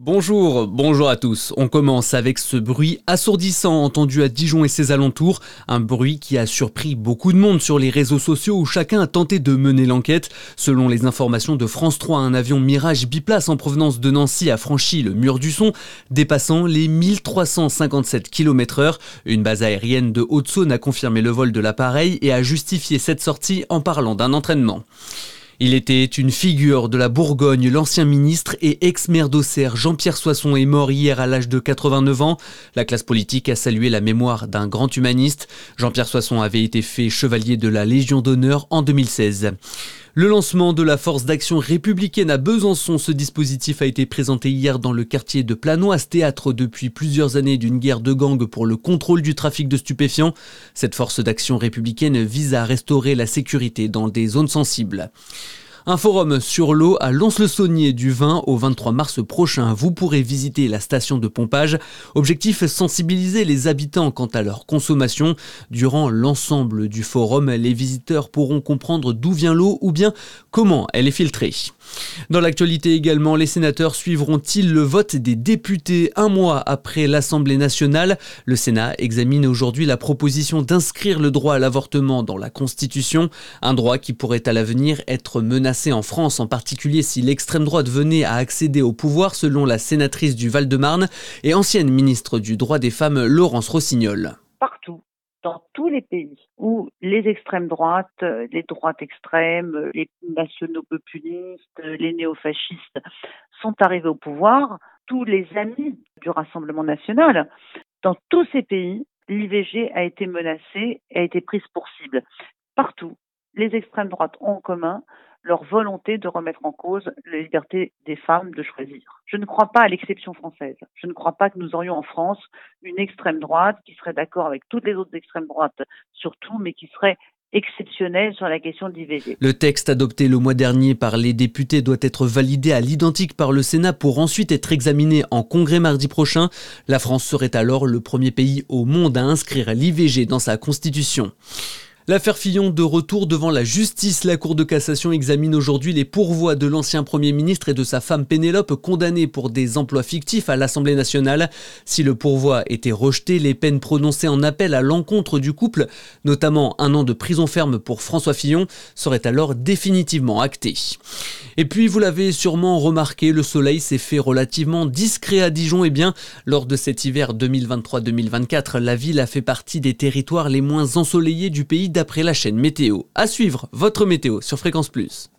Bonjour, bonjour à tous. On commence avec ce bruit assourdissant entendu à Dijon et ses alentours, un bruit qui a surpris beaucoup de monde sur les réseaux sociaux où chacun a tenté de mener l'enquête. Selon les informations de France 3, un avion Mirage biplace en provenance de Nancy a franchi le mur du son, dépassant les 1357 km/h. Une base aérienne de Haute-Saône a confirmé le vol de l'appareil et a justifié cette sortie en parlant d'un entraînement. Il était une figure de la Bourgogne, l'ancien ministre et ex-maire d'Auxerre Jean-Pierre Soisson est mort hier à l'âge de 89 ans. La classe politique a salué la mémoire d'un grand humaniste. Jean-Pierre Soisson avait été fait chevalier de la Légion d'honneur en 2016. Le lancement de la force d'action républicaine à Besançon, ce dispositif a été présenté hier dans le quartier de Planoise, théâtre depuis plusieurs années d'une guerre de gangs pour le contrôle du trafic de stupéfiants. Cette force d'action républicaine vise à restaurer la sécurité dans des zones sensibles. Un forum sur l'eau à Lons-le-Saunier du 20 au 23 mars prochain. Vous pourrez visiter la station de pompage. Objectif sensibiliser les habitants quant à leur consommation. Durant l'ensemble du forum, les visiteurs pourront comprendre d'où vient l'eau ou bien comment elle est filtrée. Dans l'actualité également, les sénateurs suivront-ils le vote des députés un mois après l'Assemblée nationale? Le Sénat examine aujourd'hui la proposition d'inscrire le droit à l'avortement dans la Constitution, un droit qui pourrait à l'avenir être menacé en France, en particulier si l'extrême droite venait à accéder au pouvoir, selon la sénatrice du Val-de-Marne et ancienne ministre du droit des femmes Laurence Rossignol. Partout dans tous les pays où les extrêmes droites, les droites extrêmes, les nationaux populistes, les néofascistes sont arrivés au pouvoir, tous les amis du Rassemblement national, dans tous ces pays, l'IVG a été menacée et a été prise pour cible. Partout, les extrêmes droites ont en commun leur volonté de remettre en cause la liberté des femmes de choisir. Je ne crois pas à l'exception française. Je ne crois pas que nous aurions en France une extrême droite qui serait d'accord avec toutes les autres extrêmes droites, surtout, mais qui serait exceptionnelle sur la question de l'IVG. Le texte adopté le mois dernier par les députés doit être validé à l'identique par le Sénat pour ensuite être examiné en congrès mardi prochain. La France serait alors le premier pays au monde à inscrire l'IVG dans sa constitution. L'affaire Fillon de retour devant la justice. La Cour de cassation examine aujourd'hui les pourvois de l'ancien Premier ministre et de sa femme Pénélope condamnés pour des emplois fictifs à l'Assemblée nationale. Si le pourvoi était rejeté, les peines prononcées en appel à l'encontre du couple, notamment un an de prison ferme pour François Fillon, seraient alors définitivement actées. Et puis, vous l'avez sûrement remarqué, le soleil s'est fait relativement discret à Dijon. Et eh bien, lors de cet hiver 2023-2024, la ville a fait partie des territoires les moins ensoleillés du pays d'après la chaîne Météo. À suivre votre météo sur Fréquence Plus.